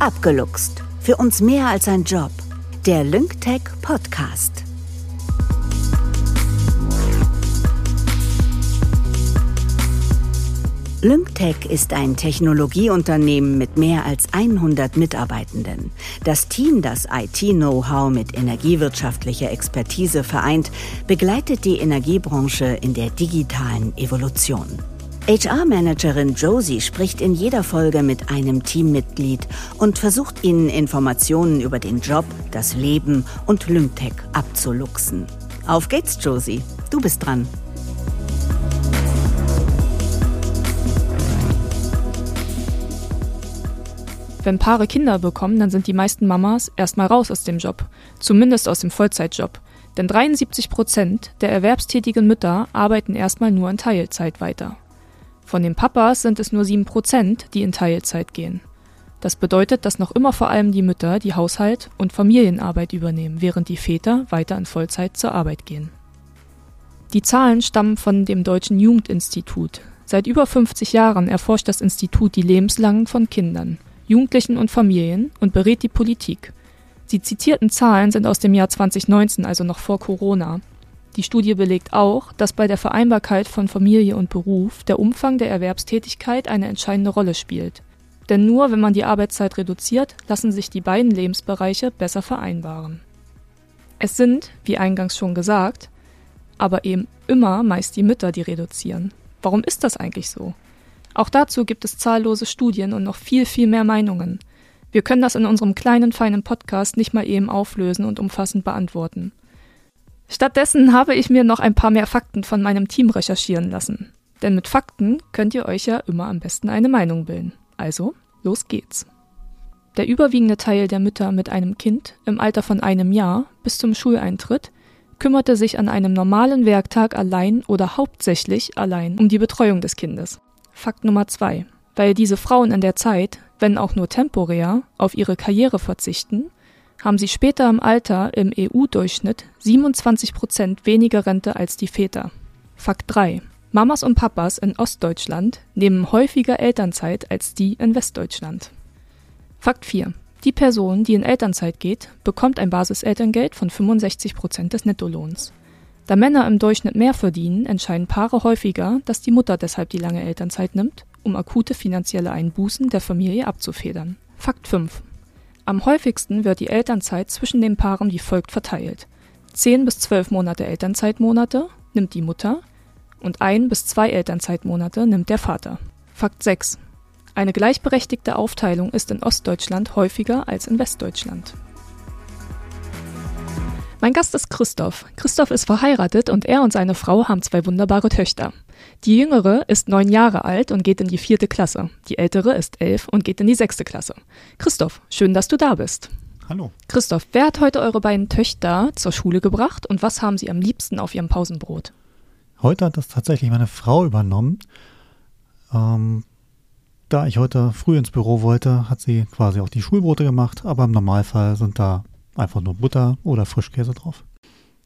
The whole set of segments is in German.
Abgeluchst. Für uns mehr als ein Job. Der LyncTech Podcast. LyncTech ist ein Technologieunternehmen mit mehr als 100 Mitarbeitenden. Das Team, das IT-Know-how mit energiewirtschaftlicher Expertise vereint, begleitet die Energiebranche in der digitalen Evolution. HR-Managerin Josie spricht in jeder Folge mit einem Teammitglied und versucht ihnen Informationen über den Job, das Leben und Lyngtech abzuluxen. Auf geht's, Josie. Du bist dran. Wenn Paare Kinder bekommen, dann sind die meisten Mamas erstmal raus aus dem Job, zumindest aus dem Vollzeitjob. Denn 73 Prozent der erwerbstätigen Mütter arbeiten erstmal nur in Teilzeit weiter. Von den Papas sind es nur 7 Prozent, die in Teilzeit gehen. Das bedeutet, dass noch immer vor allem die Mütter die Haushalt und Familienarbeit übernehmen, während die Väter weiter in Vollzeit zur Arbeit gehen. Die Zahlen stammen von dem Deutschen Jugendinstitut. Seit über 50 Jahren erforscht das Institut die Lebenslangen von Kindern. Jugendlichen und Familien und berät die Politik. Die zitierten Zahlen sind aus dem Jahr 2019, also noch vor Corona. Die Studie belegt auch, dass bei der Vereinbarkeit von Familie und Beruf der Umfang der Erwerbstätigkeit eine entscheidende Rolle spielt. Denn nur wenn man die Arbeitszeit reduziert, lassen sich die beiden Lebensbereiche besser vereinbaren. Es sind, wie eingangs schon gesagt, aber eben immer meist die Mütter, die reduzieren. Warum ist das eigentlich so? Auch dazu gibt es zahllose Studien und noch viel, viel mehr Meinungen. Wir können das in unserem kleinen, feinen Podcast nicht mal eben auflösen und umfassend beantworten. Stattdessen habe ich mir noch ein paar mehr Fakten von meinem Team recherchieren lassen. Denn mit Fakten könnt ihr euch ja immer am besten eine Meinung bilden. Also, los geht's. Der überwiegende Teil der Mütter mit einem Kind im Alter von einem Jahr bis zum Schuleintritt kümmerte sich an einem normalen Werktag allein oder hauptsächlich allein um die Betreuung des Kindes. Fakt Nummer zwei. Weil diese Frauen in der Zeit, wenn auch nur temporär, auf ihre Karriere verzichten, haben sie später im Alter im EU-Durchschnitt 27 Prozent weniger Rente als die Väter. Fakt 3. Mamas und Papas in Ostdeutschland nehmen häufiger Elternzeit als die in Westdeutschland. Fakt 4. Die Person, die in Elternzeit geht, bekommt ein Basiselterngeld von 65 Prozent des Nettolohns. Da Männer im Durchschnitt mehr verdienen, entscheiden Paare häufiger, dass die Mutter deshalb die lange Elternzeit nimmt, um akute finanzielle Einbußen der Familie abzufedern. Fakt 5. Am häufigsten wird die Elternzeit zwischen den Paaren wie folgt verteilt. 10 bis 12 Monate Elternzeitmonate nimmt die Mutter und ein bis zwei Elternzeitmonate nimmt der Vater. Fakt 6. Eine gleichberechtigte Aufteilung ist in Ostdeutschland häufiger als in Westdeutschland. Mein Gast ist Christoph. Christoph ist verheiratet und er und seine Frau haben zwei wunderbare Töchter. Die jüngere ist neun Jahre alt und geht in die vierte Klasse. Die ältere ist elf und geht in die sechste Klasse. Christoph, schön, dass du da bist. Hallo. Christoph, wer hat heute eure beiden Töchter zur Schule gebracht und was haben sie am liebsten auf ihrem Pausenbrot? Heute hat das tatsächlich meine Frau übernommen. Ähm, da ich heute früh ins Büro wollte, hat sie quasi auch die Schulbrote gemacht, aber im Normalfall sind da Einfach nur Butter oder Frischkäse drauf.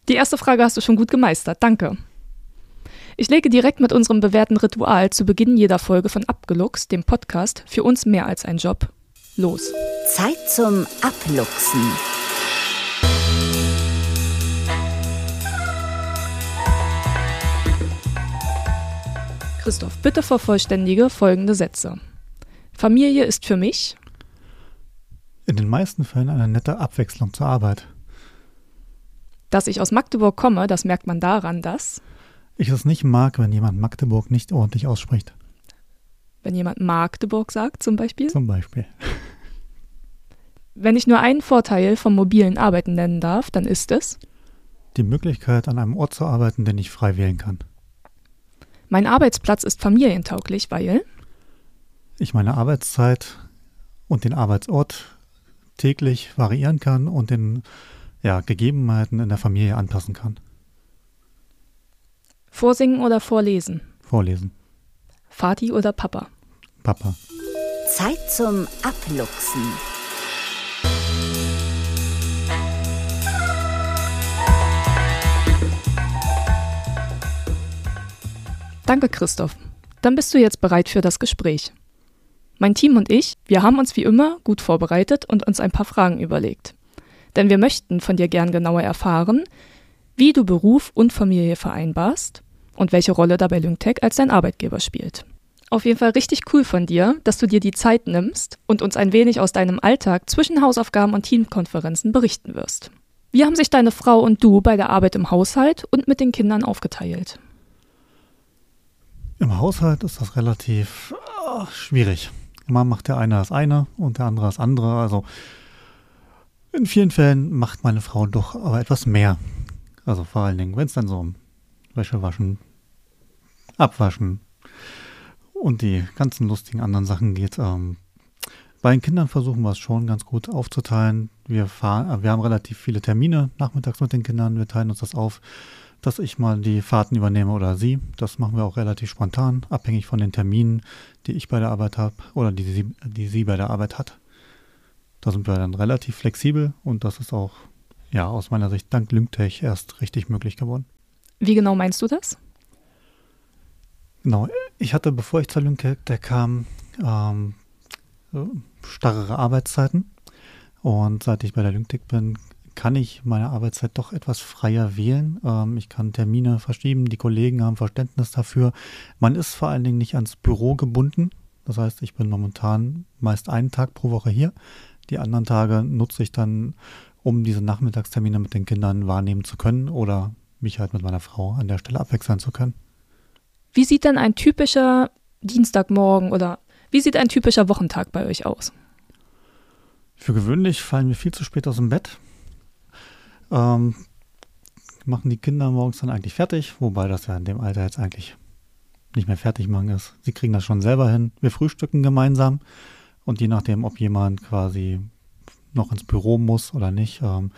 Die erste Frage hast du schon gut gemeistert. Danke. Ich lege direkt mit unserem bewährten Ritual zu Beginn jeder Folge von Abgeluchst, dem Podcast, für uns mehr als ein Job, los. Zeit zum Abluchsen. Christoph, bitte vervollständige folgende Sätze. Familie ist für mich in den meisten Fällen eine nette Abwechslung zur Arbeit. Dass ich aus Magdeburg komme, das merkt man daran, dass ich es nicht mag, wenn jemand Magdeburg nicht ordentlich ausspricht. Wenn jemand Magdeburg sagt, zum Beispiel? Zum Beispiel. Wenn ich nur einen Vorteil vom mobilen Arbeiten nennen darf, dann ist es die Möglichkeit, an einem Ort zu arbeiten, den ich frei wählen kann. Mein Arbeitsplatz ist familientauglich, weil ich meine Arbeitszeit und den Arbeitsort täglich variieren kann und den ja, Gegebenheiten in der Familie anpassen kann. Vorsingen oder vorlesen? Vorlesen. Vati oder Papa? Papa. Zeit zum Abluchsen. Danke, Christoph. Dann bist du jetzt bereit für das Gespräch. Mein Team und ich, wir haben uns wie immer gut vorbereitet und uns ein paar Fragen überlegt. Denn wir möchten von dir gern genauer erfahren, wie du Beruf und Familie vereinbarst und welche Rolle dabei Lyngtech als dein Arbeitgeber spielt. Auf jeden Fall richtig cool von dir, dass du dir die Zeit nimmst und uns ein wenig aus deinem Alltag zwischen Hausaufgaben und Teamkonferenzen berichten wirst. Wie haben sich deine Frau und du bei der Arbeit im Haushalt und mit den Kindern aufgeteilt? Im Haushalt ist das relativ oh, schwierig. Immer macht der eine das eine und der andere das andere. Also in vielen Fällen macht meine Frau doch aber etwas mehr. Also vor allen Dingen, wenn es dann so um Wäsche waschen, abwaschen, und die ganzen lustigen anderen Sachen geht. Ähm, bei den Kindern versuchen wir es schon ganz gut aufzuteilen. Wir, fahren, äh, wir haben relativ viele Termine nachmittags mit den Kindern. Wir teilen uns das auf, dass ich mal die Fahrten übernehme oder sie. Das machen wir auch relativ spontan, abhängig von den Terminen, die ich bei der Arbeit habe oder die sie, die sie bei der Arbeit hat. Da sind wir dann relativ flexibel und das ist auch ja aus meiner Sicht dank Lymtech erst richtig möglich geworden. Wie genau meinst du das? Genau, ich hatte, bevor ich zur Lünkecke kam, ähm, starrere Arbeitszeiten. Und seit ich bei der Lyngtech bin, kann ich meine Arbeitszeit doch etwas freier wählen. Ähm, ich kann Termine verschieben, die Kollegen haben Verständnis dafür. Man ist vor allen Dingen nicht ans Büro gebunden. Das heißt, ich bin momentan meist einen Tag pro Woche hier. Die anderen Tage nutze ich dann, um diese Nachmittagstermine mit den Kindern wahrnehmen zu können oder mich halt mit meiner Frau an der Stelle abwechseln zu können. Wie sieht denn ein typischer Dienstagmorgen oder wie sieht ein typischer Wochentag bei euch aus? Für gewöhnlich fallen wir viel zu spät aus dem Bett. Ähm, machen die Kinder morgens dann eigentlich fertig, wobei das ja in dem Alter jetzt eigentlich nicht mehr fertig machen ist. Sie kriegen das schon selber hin. Wir frühstücken gemeinsam und je nachdem, ob jemand quasi noch ins Büro muss oder nicht, ähm,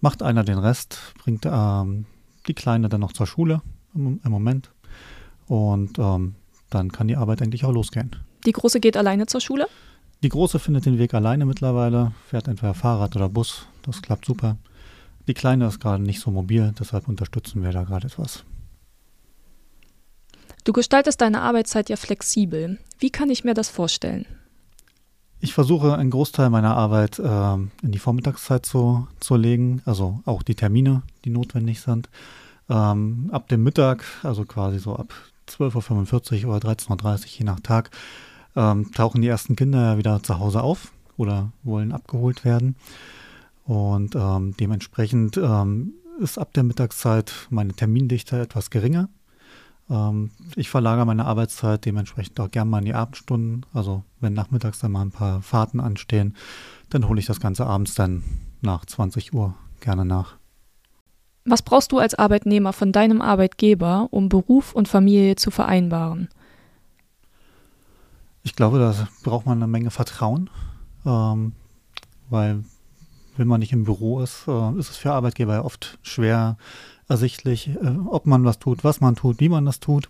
macht einer den Rest, bringt ähm, die Kleine dann noch zur Schule im, im Moment und ähm, dann kann die Arbeit eigentlich auch losgehen. Die Große geht alleine zur Schule? Die Große findet den Weg alleine mittlerweile, fährt entweder Fahrrad oder Bus. Das klappt super. Die Kleine ist gerade nicht so mobil, deshalb unterstützen wir da gerade etwas. Du gestaltest deine Arbeitszeit ja flexibel. Wie kann ich mir das vorstellen? Ich versuche einen Großteil meiner Arbeit äh, in die Vormittagszeit zu, zu legen, also auch die Termine, die notwendig sind. Ähm, ab dem Mittag, also quasi so ab 12.45 Uhr oder 13.30 Uhr, je nach Tag, ähm, tauchen die ersten Kinder wieder zu Hause auf oder wollen abgeholt werden. Und ähm, dementsprechend ähm, ist ab der Mittagszeit meine Termindichte etwas geringer. Ähm, ich verlagere meine Arbeitszeit dementsprechend auch gern mal in die Abendstunden. Also wenn nachmittags dann mal ein paar Fahrten anstehen, dann hole ich das Ganze abends dann nach 20 Uhr gerne nach. Was brauchst du als Arbeitnehmer von deinem Arbeitgeber, um Beruf und Familie zu vereinbaren? Ich glaube, da braucht man eine Menge Vertrauen, ähm, weil wenn man nicht im Büro ist, äh, ist es für Arbeitgeber ja oft schwer ersichtlich, äh, ob man was tut, was man tut, wie man das tut.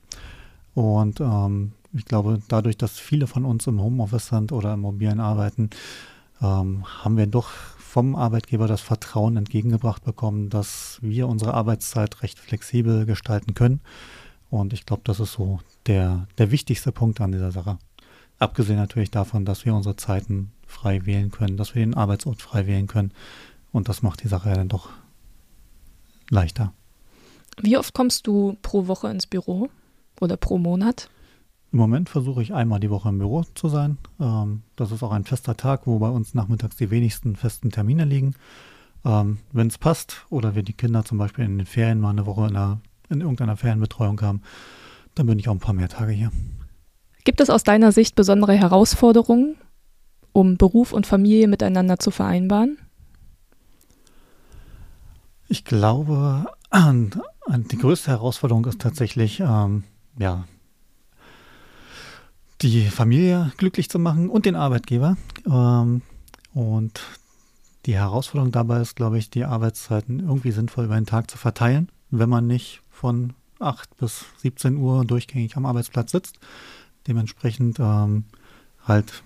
Und ähm, ich glaube, dadurch, dass viele von uns im Homeoffice sind oder im mobilen Arbeiten, ähm, haben wir doch vom Arbeitgeber das Vertrauen entgegengebracht bekommen, dass wir unsere Arbeitszeit recht flexibel gestalten können. Und ich glaube, das ist so der, der wichtigste Punkt an dieser Sache. Abgesehen natürlich davon, dass wir unsere Zeiten frei wählen können, dass wir den Arbeitsort frei wählen können. Und das macht die Sache ja dann doch leichter. Wie oft kommst du pro Woche ins Büro oder pro Monat? Im Moment versuche ich einmal die Woche im Büro zu sein. Ähm, das ist auch ein fester Tag, wo bei uns nachmittags die wenigsten festen Termine liegen. Ähm, Wenn es passt oder wir die Kinder zum Beispiel in den Ferien mal eine Woche in, einer, in irgendeiner Ferienbetreuung haben, dann bin ich auch ein paar mehr Tage hier. Gibt es aus deiner Sicht besondere Herausforderungen, um Beruf und Familie miteinander zu vereinbaren? Ich glaube, die größte Herausforderung ist tatsächlich, ähm, ja, die Familie glücklich zu machen und den Arbeitgeber. Ähm, und die Herausforderung dabei ist, glaube ich, die Arbeitszeiten irgendwie sinnvoll über den Tag zu verteilen, wenn man nicht von 8 bis 17 Uhr durchgängig am Arbeitsplatz sitzt. Dementsprechend ähm, halt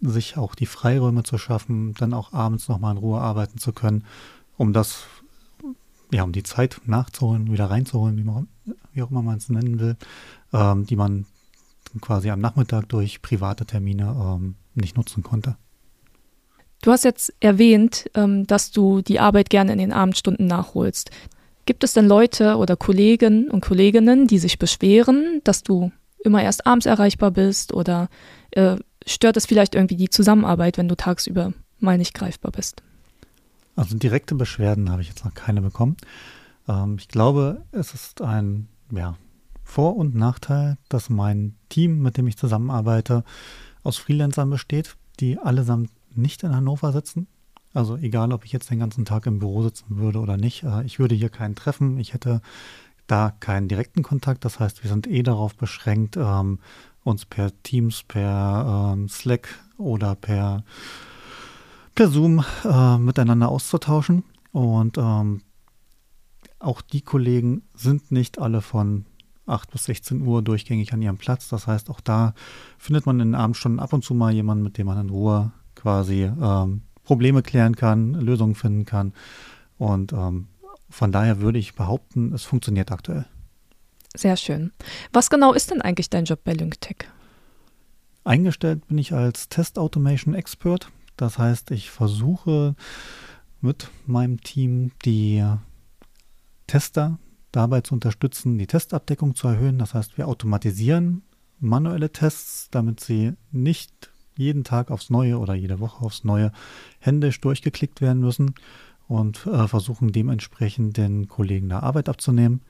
sich auch die Freiräume zu schaffen, dann auch abends nochmal in Ruhe arbeiten zu können, um das, ja, um die Zeit nachzuholen, wieder reinzuholen, wie, man, wie auch immer man es nennen will, ähm, die man quasi am Nachmittag durch private Termine ähm, nicht nutzen konnte. Du hast jetzt erwähnt, ähm, dass du die Arbeit gerne in den Abendstunden nachholst. Gibt es denn Leute oder Kollegen und Kolleginnen, die sich beschweren, dass du immer erst abends erreichbar bist oder äh, stört es vielleicht irgendwie die Zusammenarbeit, wenn du tagsüber mal nicht greifbar bist? Also direkte Beschwerden habe ich jetzt noch keine bekommen. Ähm, ich glaube, es ist ein ja, Vor- und Nachteil, dass mein Team, mit dem ich zusammenarbeite, aus Freelancern besteht, die allesamt nicht in Hannover sitzen. Also egal, ob ich jetzt den ganzen Tag im Büro sitzen würde oder nicht, äh, ich würde hier keinen treffen. Ich hätte da keinen direkten Kontakt. Das heißt, wir sind eh darauf beschränkt, ähm, uns per Teams, per ähm, Slack oder per, per Zoom äh, miteinander auszutauschen. Und ähm, auch die Kollegen sind nicht alle von 8 bis 16 Uhr durchgängig an ihrem Platz. Das heißt, auch da findet man in den Abendstunden ab und zu mal jemanden, mit dem man in Ruhe quasi ähm, Probleme klären kann, Lösungen finden kann. Und ähm, von daher würde ich behaupten, es funktioniert aktuell. Sehr schön. Was genau ist denn eigentlich dein Job bei LyncTech? Eingestellt bin ich als Test Automation Expert. Das heißt, ich versuche mit meinem Team die Tester dabei zu unterstützen, die Testabdeckung zu erhöhen. Das heißt, wir automatisieren manuelle Tests, damit sie nicht jeden Tag aufs Neue oder jede Woche aufs Neue händisch durchgeklickt werden müssen und äh, versuchen dementsprechend den Kollegen da Arbeit abzunehmen.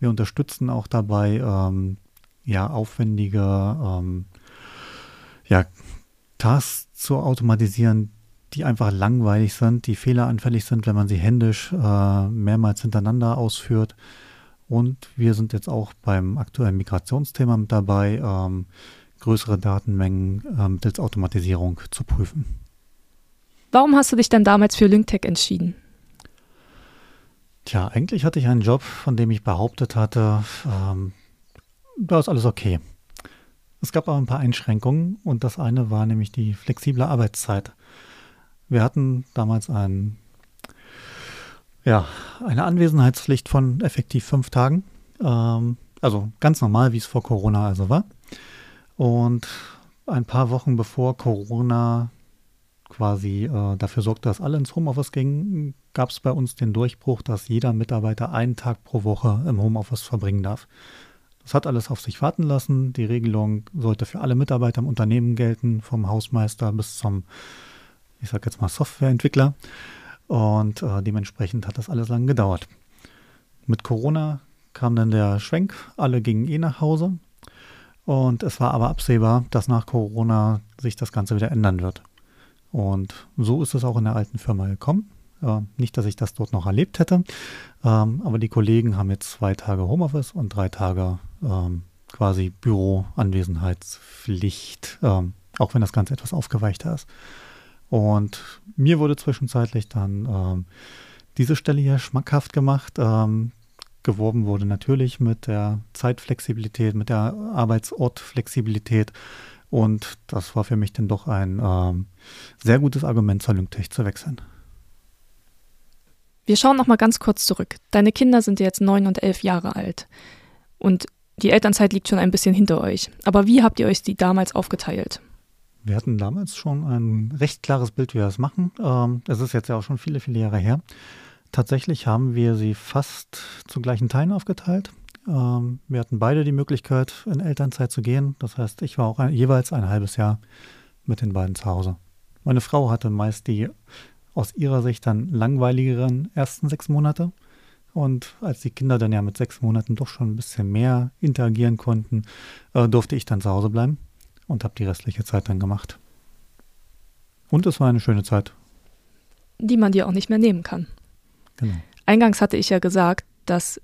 Wir unterstützen auch dabei, ähm, ja, aufwendige ähm, ja, Tasks zu automatisieren, die einfach langweilig sind, die fehleranfällig sind, wenn man sie händisch äh, mehrmals hintereinander ausführt. Und wir sind jetzt auch beim aktuellen Migrationsthema mit dabei, ähm, größere Datenmengen äh, mittels Automatisierung zu prüfen. Warum hast du dich dann damals für LyncTech entschieden? Tja, eigentlich hatte ich einen Job, von dem ich behauptet hatte, ähm, da ist alles okay. Es gab aber ein paar Einschränkungen und das eine war nämlich die flexible Arbeitszeit. Wir hatten damals ein, ja, eine Anwesenheitspflicht von effektiv fünf Tagen. Ähm, also ganz normal, wie es vor Corona also war. Und ein paar Wochen bevor Corona quasi äh, dafür sorgte, dass alle ins Homeoffice gingen, gab es bei uns den Durchbruch, dass jeder Mitarbeiter einen Tag pro Woche im Homeoffice verbringen darf. Das hat alles auf sich warten lassen. Die Regelung sollte für alle Mitarbeiter im Unternehmen gelten, vom Hausmeister bis zum, ich sage jetzt mal, Softwareentwickler. Und äh, dementsprechend hat das alles lang gedauert. Mit Corona kam dann der Schwenk, alle gingen eh nach Hause. Und es war aber absehbar, dass nach Corona sich das Ganze wieder ändern wird. Und so ist es auch in der alten Firma gekommen. Äh, nicht, dass ich das dort noch erlebt hätte, ähm, aber die Kollegen haben jetzt zwei Tage Homeoffice und drei Tage ähm, quasi Büroanwesenheitspflicht, ähm, auch wenn das Ganze etwas aufgeweichter ist. Und mir wurde zwischenzeitlich dann ähm, diese Stelle hier schmackhaft gemacht. Ähm, geworben wurde natürlich mit der Zeitflexibilität, mit der Arbeitsortflexibilität. Und das war für mich dann doch ein ähm, sehr gutes Argument, zur Lyngtech zu wechseln. Wir schauen noch mal ganz kurz zurück. Deine Kinder sind jetzt neun und elf Jahre alt. Und die Elternzeit liegt schon ein bisschen hinter euch. Aber wie habt ihr euch die damals aufgeteilt? Wir hatten damals schon ein recht klares Bild, wie wir das machen. Ähm, es ist jetzt ja auch schon viele, viele Jahre her. Tatsächlich haben wir sie fast zu gleichen Teilen aufgeteilt. Ähm, wir hatten beide die Möglichkeit, in Elternzeit zu gehen. Das heißt, ich war auch ein, jeweils ein halbes Jahr mit den beiden zu Hause. Meine Frau hatte meist die aus ihrer Sicht dann langweiligeren ersten sechs Monate. Und als die Kinder dann ja mit sechs Monaten doch schon ein bisschen mehr interagieren konnten, äh, durfte ich dann zu Hause bleiben und habe die restliche Zeit dann gemacht. Und es war eine schöne Zeit. Die man dir auch nicht mehr nehmen kann. Genau. Eingangs hatte ich ja gesagt, dass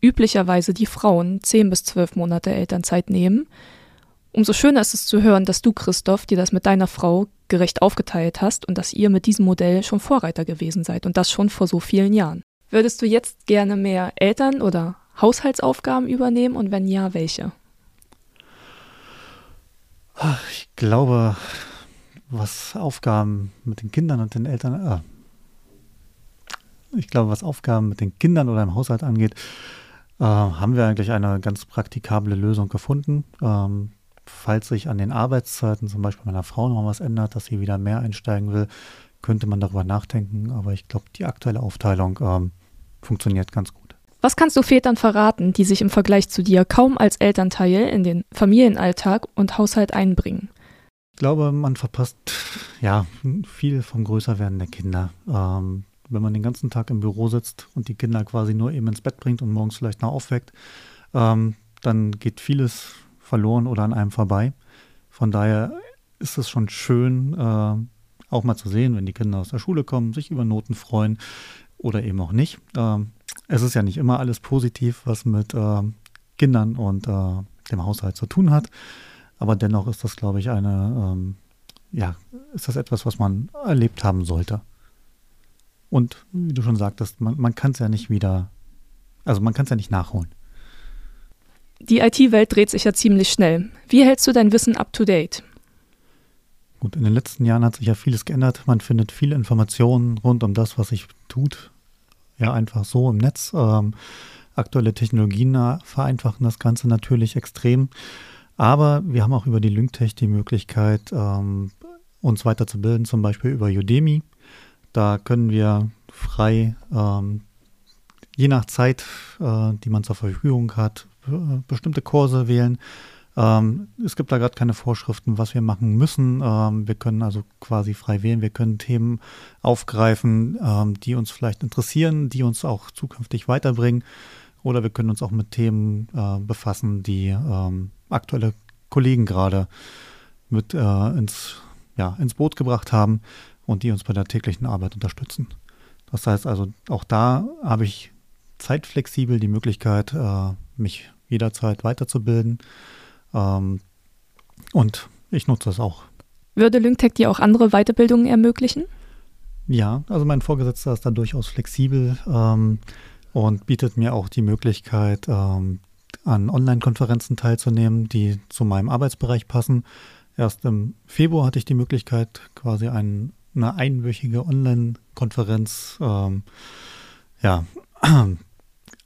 üblicherweise die Frauen zehn bis zwölf Monate Elternzeit nehmen. Umso schöner ist es zu hören, dass du, Christoph, dir das mit deiner Frau gerecht aufgeteilt hast und dass ihr mit diesem Modell schon Vorreiter gewesen seid und das schon vor so vielen Jahren. Würdest du jetzt gerne mehr Eltern- oder Haushaltsaufgaben übernehmen und wenn ja, welche? Ich glaube, was Aufgaben mit den Kindern und den Eltern, äh, ich glaube, was Aufgaben mit den Kindern oder im Haushalt angeht, äh, haben wir eigentlich eine ganz praktikable Lösung gefunden. Ähm, falls sich an den Arbeitszeiten zum Beispiel meiner Frau noch was ändert, dass sie wieder mehr einsteigen will, könnte man darüber nachdenken. Aber ich glaube, die aktuelle Aufteilung ähm, funktioniert ganz gut. Was kannst du Vätern verraten, die sich im Vergleich zu dir kaum als Elternteil in den Familienalltag und Haushalt einbringen? Ich glaube, man verpasst ja viel vom Größerwerden der Kinder. Ähm, wenn man den ganzen Tag im Büro sitzt und die Kinder quasi nur eben ins Bett bringt und morgens vielleicht noch aufweckt, ähm, dann geht vieles verloren oder an einem vorbei. Von daher ist es schon schön, äh, auch mal zu sehen, wenn die Kinder aus der Schule kommen, sich über Noten freuen oder eben auch nicht. Ähm, es ist ja nicht immer alles positiv, was mit äh, Kindern und äh, dem Haushalt zu tun hat. Aber dennoch ist das, glaube ich, eine, ähm, ja, ist das etwas, was man erlebt haben sollte. Und wie du schon sagtest, man, man kann es ja nicht wieder, also man kann es ja nicht nachholen. Die IT-Welt dreht sich ja ziemlich schnell. Wie hältst du dein Wissen up to date? Gut, in den letzten Jahren hat sich ja vieles geändert. Man findet viele Informationen rund um das, was sich tut ja einfach so im Netz. Ähm, aktuelle Technologien vereinfachen das Ganze natürlich extrem. Aber wir haben auch über die LyncTech die Möglichkeit, ähm, uns weiterzubilden, zum Beispiel über Udemy. Da können wir frei, ähm, je nach Zeit, äh, die man zur Verfügung hat, bestimmte Kurse wählen, ähm, es gibt da gerade keine Vorschriften, was wir machen müssen. Ähm, wir können also quasi frei wählen. Wir können Themen aufgreifen, ähm, die uns vielleicht interessieren, die uns auch zukünftig weiterbringen. Oder wir können uns auch mit Themen äh, befassen, die ähm, aktuelle Kollegen gerade mit äh, ins, ja, ins Boot gebracht haben und die uns bei der täglichen Arbeit unterstützen. Das heißt also, auch da habe ich zeitflexibel die Möglichkeit, äh, mich jederzeit weiterzubilden. Ähm, und ich nutze das auch. Würde LyncTech dir auch andere Weiterbildungen ermöglichen? Ja, also mein Vorgesetzter ist da durchaus flexibel ähm, und bietet mir auch die Möglichkeit, ähm, an Online-Konferenzen teilzunehmen, die zu meinem Arbeitsbereich passen. Erst im Februar hatte ich die Möglichkeit, quasi ein, eine einwöchige Online-Konferenz ähm, ja,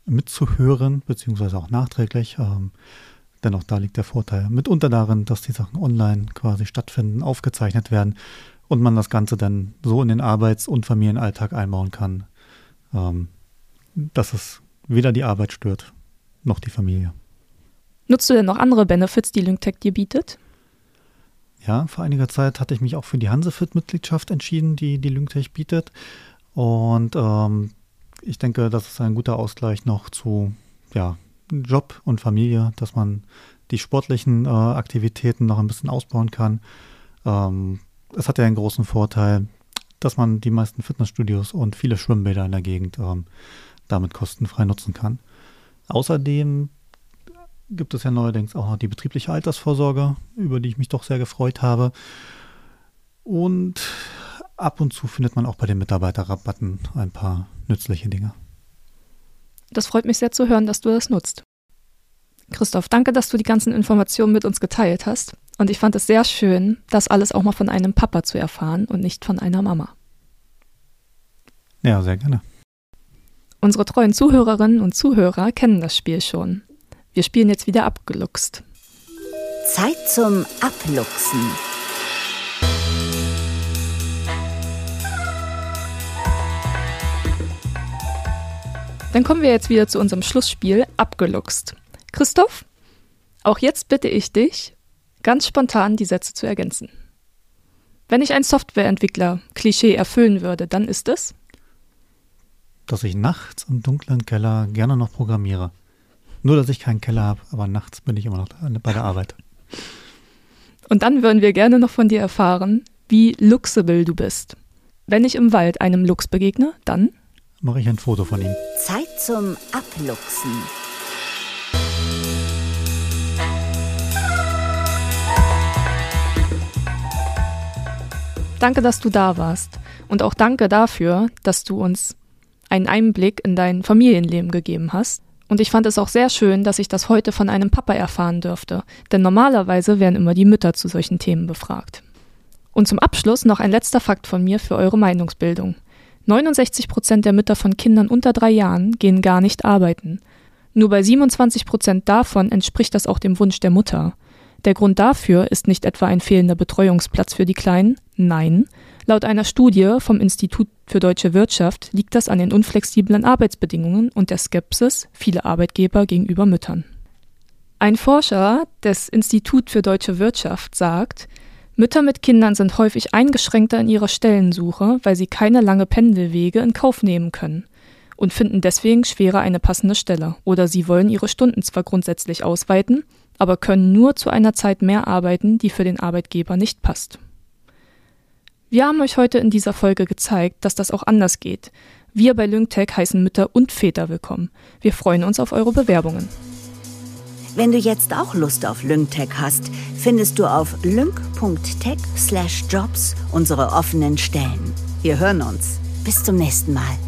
mitzuhören, beziehungsweise auch nachträglich. Ähm, Dennoch, da liegt der Vorteil. Mitunter darin, dass die Sachen online quasi stattfinden, aufgezeichnet werden und man das Ganze dann so in den Arbeits- und Familienalltag einbauen kann, ähm, dass es weder die Arbeit stört, noch die Familie. Nutzt du denn noch andere Benefits, die LyncTech dir bietet? Ja, vor einiger Zeit hatte ich mich auch für die Hansefit-Mitgliedschaft entschieden, die die LyncTech bietet. Und ähm, ich denke, das ist ein guter Ausgleich noch zu ja, Job und Familie, dass man die sportlichen äh, Aktivitäten noch ein bisschen ausbauen kann. Ähm, es hat ja einen großen Vorteil, dass man die meisten Fitnessstudios und viele Schwimmbäder in der Gegend ähm, damit kostenfrei nutzen kann. Außerdem gibt es ja neuerdings auch noch die betriebliche Altersvorsorge, über die ich mich doch sehr gefreut habe. Und ab und zu findet man auch bei den Mitarbeiterrabatten ein paar nützliche Dinge. Das freut mich sehr zu hören, dass du das nutzt. Christoph, danke, dass du die ganzen Informationen mit uns geteilt hast. Und ich fand es sehr schön, das alles auch mal von einem Papa zu erfahren und nicht von einer Mama. Ja, sehr gerne. Unsere treuen Zuhörerinnen und Zuhörer kennen das Spiel schon. Wir spielen jetzt wieder abgeluchst. Zeit zum Abluchsen. Dann kommen wir jetzt wieder zu unserem Schlussspiel abgeluchst. Christoph, auch jetzt bitte ich dich, ganz spontan die Sätze zu ergänzen. Wenn ich ein Softwareentwickler-Klischee erfüllen würde, dann ist es? Dass ich nachts im dunklen Keller gerne noch programmiere. Nur, dass ich keinen Keller habe, aber nachts bin ich immer noch bei der Arbeit. Und dann würden wir gerne noch von dir erfahren, wie luxable du bist. Wenn ich im Wald einem Luchs begegne, dann? Mache ich ein Foto von ihm. Zeit zum Abluchsen. Danke, dass du da warst. Und auch danke dafür, dass du uns einen Einblick in dein Familienleben gegeben hast. Und ich fand es auch sehr schön, dass ich das heute von einem Papa erfahren dürfte. Denn normalerweise werden immer die Mütter zu solchen Themen befragt. Und zum Abschluss noch ein letzter Fakt von mir für eure Meinungsbildung. 69 Prozent der Mütter von Kindern unter drei Jahren gehen gar nicht arbeiten. Nur bei 27 Prozent davon entspricht das auch dem Wunsch der Mutter. Der Grund dafür ist nicht etwa ein fehlender Betreuungsplatz für die Kleinen, nein, laut einer Studie vom Institut für deutsche Wirtschaft liegt das an den unflexiblen Arbeitsbedingungen und der Skepsis vieler Arbeitgeber gegenüber Müttern. Ein Forscher des Institut für deutsche Wirtschaft sagt, Mütter mit Kindern sind häufig eingeschränkter in ihrer Stellensuche, weil sie keine lange Pendelwege in Kauf nehmen können und finden deswegen schwerer eine passende Stelle. Oder sie wollen ihre Stunden zwar grundsätzlich ausweiten, aber können nur zu einer Zeit mehr arbeiten, die für den Arbeitgeber nicht passt. Wir haben euch heute in dieser Folge gezeigt, dass das auch anders geht. Wir bei LyncTech heißen Mütter und Väter willkommen. Wir freuen uns auf eure Bewerbungen. Wenn du jetzt auch Lust auf LyncTech hast, findest du auf lync.tech/jobs unsere offenen Stellen. Wir hören uns. Bis zum nächsten Mal.